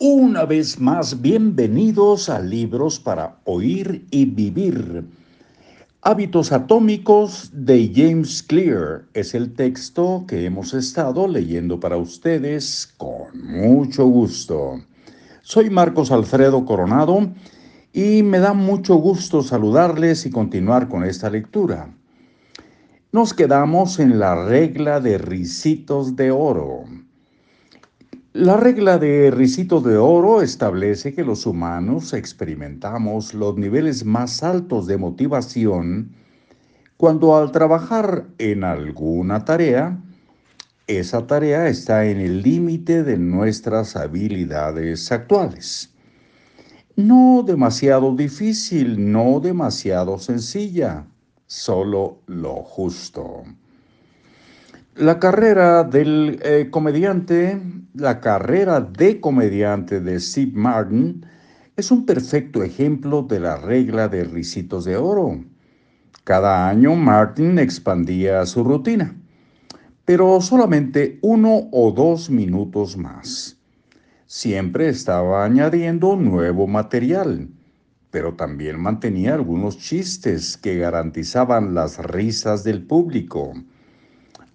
Una vez más, bienvenidos a Libros para Oír y Vivir. Hábitos atómicos de James Clear es el texto que hemos estado leyendo para ustedes con mucho gusto. Soy Marcos Alfredo Coronado y me da mucho gusto saludarles y continuar con esta lectura. Nos quedamos en la regla de risitos de oro. La regla de Ricito de Oro establece que los humanos experimentamos los niveles más altos de motivación cuando al trabajar en alguna tarea, esa tarea está en el límite de nuestras habilidades actuales. No demasiado difícil, no demasiado sencilla, solo lo justo. La carrera del eh, comediante, la carrera de comediante de Steve Martin es un perfecto ejemplo de la regla de risitos de oro. Cada año Martin expandía su rutina, pero solamente uno o dos minutos más. Siempre estaba añadiendo nuevo material, pero también mantenía algunos chistes que garantizaban las risas del público.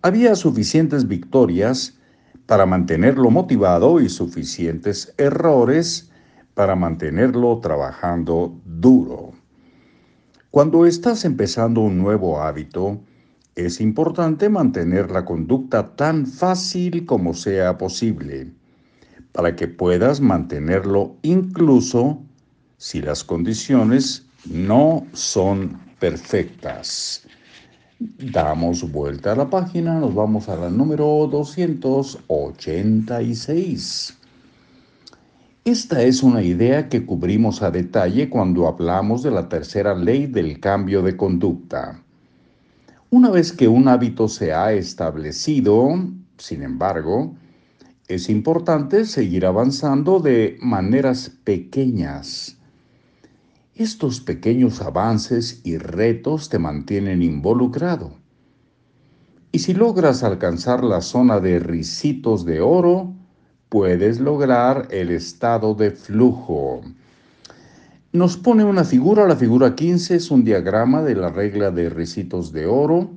Había suficientes victorias para mantenerlo motivado y suficientes errores para mantenerlo trabajando duro. Cuando estás empezando un nuevo hábito, es importante mantener la conducta tan fácil como sea posible, para que puedas mantenerlo incluso si las condiciones no son perfectas. Damos vuelta a la página, nos vamos a la número 286. Esta es una idea que cubrimos a detalle cuando hablamos de la tercera ley del cambio de conducta. Una vez que un hábito se ha establecido, sin embargo, es importante seguir avanzando de maneras pequeñas estos pequeños avances y retos te mantienen involucrado. Y si logras alcanzar la zona de risitos de oro, puedes lograr el estado de flujo. Nos pone una figura, la figura 15 es un diagrama de la regla de risitos de oro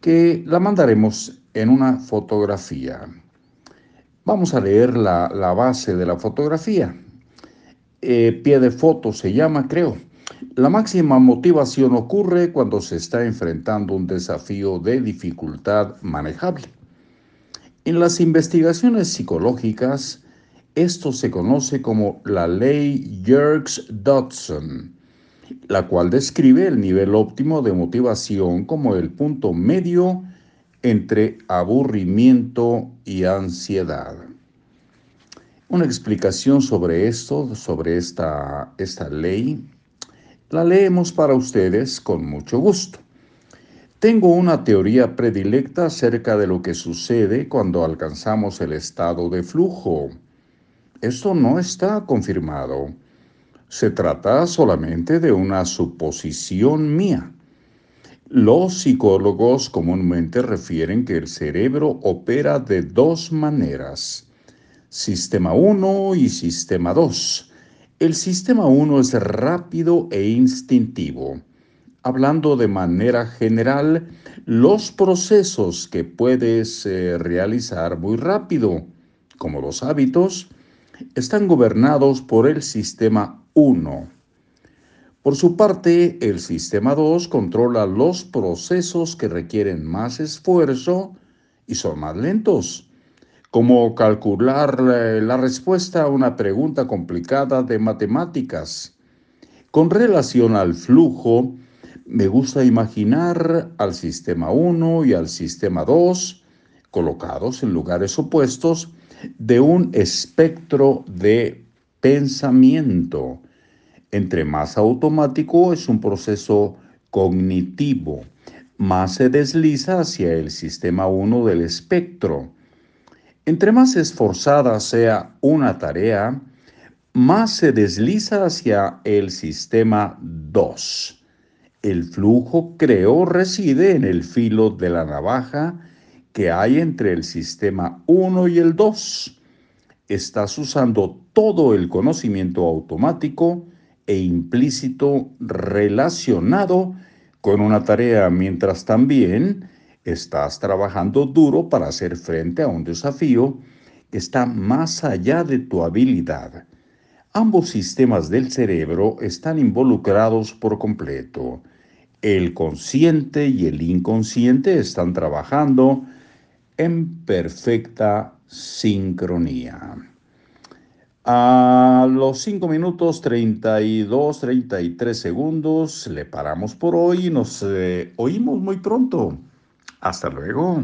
que la mandaremos en una fotografía. Vamos a leer la, la base de la fotografía. Eh, pie de foto se llama, creo. La máxima motivación ocurre cuando se está enfrentando un desafío de dificultad manejable. En las investigaciones psicológicas, esto se conoce como la ley Yerkes-Dodson, la cual describe el nivel óptimo de motivación como el punto medio entre aburrimiento y ansiedad. Una explicación sobre esto, sobre esta, esta ley, la leemos para ustedes con mucho gusto. Tengo una teoría predilecta acerca de lo que sucede cuando alcanzamos el estado de flujo. Esto no está confirmado. Se trata solamente de una suposición mía. Los psicólogos comúnmente refieren que el cerebro opera de dos maneras Sistema 1 y Sistema 2. El Sistema 1 es rápido e instintivo. Hablando de manera general, los procesos que puedes eh, realizar muy rápido, como los hábitos, están gobernados por el Sistema 1. Por su parte, el Sistema 2 controla los procesos que requieren más esfuerzo y son más lentos como calcular la respuesta a una pregunta complicada de matemáticas. Con relación al flujo, me gusta imaginar al sistema 1 y al sistema 2 colocados en lugares opuestos de un espectro de pensamiento. Entre más automático es un proceso cognitivo, más se desliza hacia el sistema 1 del espectro. Entre más esforzada sea una tarea, más se desliza hacia el sistema 2. El flujo creo reside en el filo de la navaja que hay entre el sistema 1 y el 2. estás usando todo el conocimiento automático e implícito relacionado con una tarea, mientras también estás trabajando duro para hacer frente a un desafío que está más allá de tu habilidad. Ambos sistemas del cerebro están involucrados por completo. El consciente y el inconsciente están trabajando en perfecta sincronía. A los 5 minutos 32, 33 segundos le paramos por hoy y nos eh, oímos muy pronto. Hasta luego.